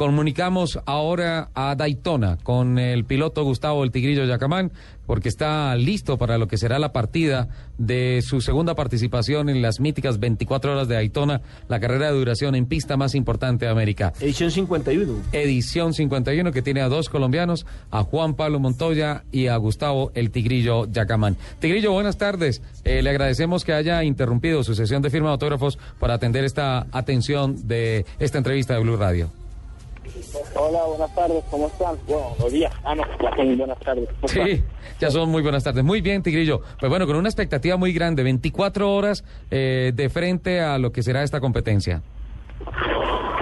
Comunicamos ahora a Daytona con el piloto Gustavo El Tigrillo Yacamán, porque está listo para lo que será la partida de su segunda participación en las míticas 24 horas de Daytona, la carrera de duración en pista más importante de América. Edición 51. Edición 51 que tiene a dos colombianos, a Juan Pablo Montoya y a Gustavo El Tigrillo Yacamán. Tigrillo, buenas tardes. Eh, le agradecemos que haya interrumpido su sesión de firma de autógrafos para atender esta atención de esta entrevista de Blue Radio. Hola, buenas tardes, ¿cómo están? Bueno, buenos días. Ah, no, ya son buenas tardes. Sí, ya son muy buenas tardes. Muy bien, Tigrillo. Pues bueno, con una expectativa muy grande, 24 horas eh, de frente a lo que será esta competencia.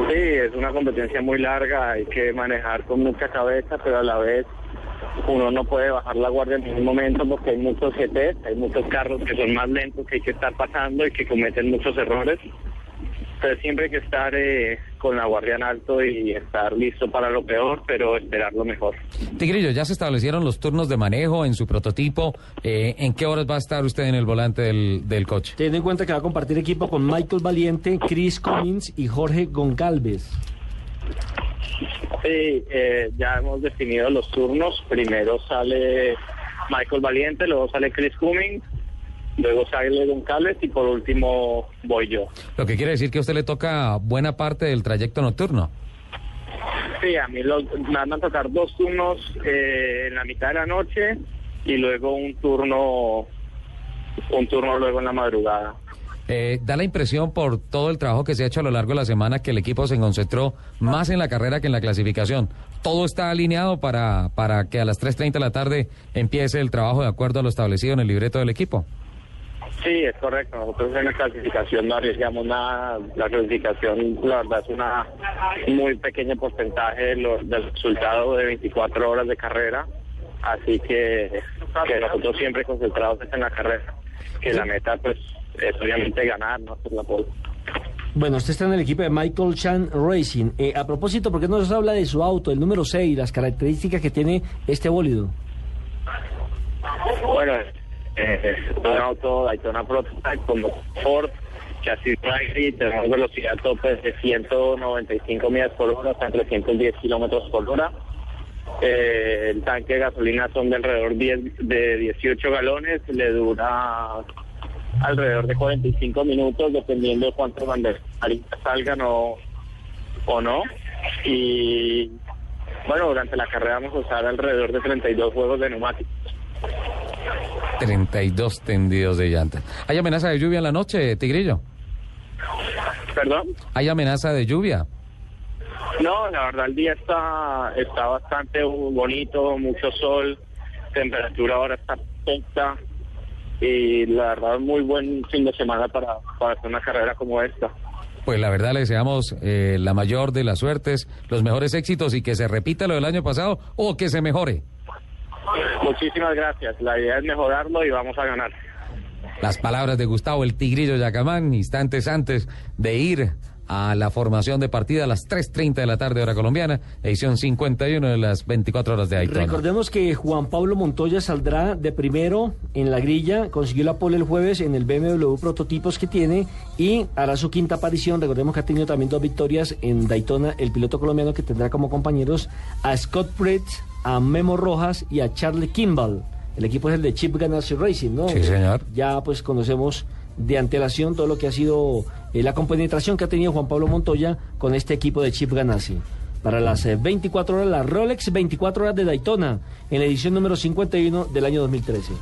Sí, es una competencia muy larga, hay que manejar con mucha cabeza, pero a la vez uno no puede bajar la guardia en ningún momento porque hay muchos GT, hay muchos carros que son más lentos que hay que estar pasando y que cometen muchos errores. Entonces siempre hay que estar eh, con la guardia en alto y estar listo para lo peor, pero esperar lo mejor. Tigrillo, ya se establecieron los turnos de manejo en su prototipo. Eh, ¿En qué horas va a estar usted en el volante del, del coche? Teniendo en cuenta que va a compartir equipo con Michael Valiente, Chris Cummins y Jorge Goncalves. Sí, eh, ya hemos definido los turnos. Primero sale Michael Valiente, luego sale Chris Cummings, luego sale Don Calves y por último voy yo. Lo que quiere decir que a usted le toca buena parte del trayecto nocturno. Sí, a mí los- me van a tocar dos turnos eh, en la mitad de la noche y luego un turno, un turno luego en la madrugada. Eh, da la impresión por todo el trabajo que se ha hecho a lo largo de la semana que el equipo se concentró más en la carrera que en la clasificación. Todo está alineado para, para que a las 3.30 de la tarde empiece el trabajo de acuerdo a lo establecido en el libreto del equipo. Sí, es correcto. Nosotros en la clasificación no arriesgamos nada. La clasificación, la verdad, es una muy pequeño porcentaje de lo- del resultado de 24 horas de carrera. Así que, que nosotros siempre concentrados en la carrera. Que la meta, pues, es obviamente ganar, no hacer la pole. Bueno, usted está en el equipo de Michael Chan Racing. Eh, a propósito, ¿por qué no nos habla de su auto, el número 6, las características que tiene este bólido? Bueno, eh, un auto Daytona Prototype con Ford, chasis Raggy, tenemos velocidad tope de 195 millas por hora hasta 310 kilómetros por hora. Eh, el tanque de gasolina son de alrededor 10 de 18 galones, le dura alrededor de 45 minutos dependiendo de cuántos banderas salgan o, o no. Y bueno, durante la carrera vamos a usar alrededor de 32 juegos de neumáticos. 32 tendidos de llantas. ¿Hay amenaza de lluvia en la noche, Tigrillo? ¿Perdón? ¿Hay amenaza de lluvia? No, la verdad el día está, está bastante bonito, mucho sol, temperatura ahora está perfecta y la verdad muy buen fin de semana para, para hacer una carrera como esta. Pues la verdad le deseamos eh, la mayor de las suertes, los mejores éxitos y que se repita lo del año pasado o que se mejore. Muchísimas gracias, la idea es mejorarlo y vamos a ganar. Las palabras de Gustavo el Tigrillo Yacamán, instantes antes de ir a la formación de partida a las 3.30 de la tarde hora colombiana, edición 51 de las 24 horas de Daytona. Recordemos que Juan Pablo Montoya saldrá de primero en la grilla, consiguió la pole el jueves en el BMW prototipos que tiene y hará su quinta aparición. Recordemos que ha tenido también dos victorias en Daytona, el piloto colombiano que tendrá como compañeros a Scott Britt, a Memo Rojas y a Charlie Kimball. El equipo es el de Chip Ganassi Racing, ¿no? Sí, señor. Ya pues conocemos de antelación todo lo que ha sido eh, la compenetración que ha tenido Juan Pablo Montoya con este equipo de Chip Ganassi. Para las eh, 24 horas, la Rolex 24 horas de Daytona, en la edición número 51 del año 2013.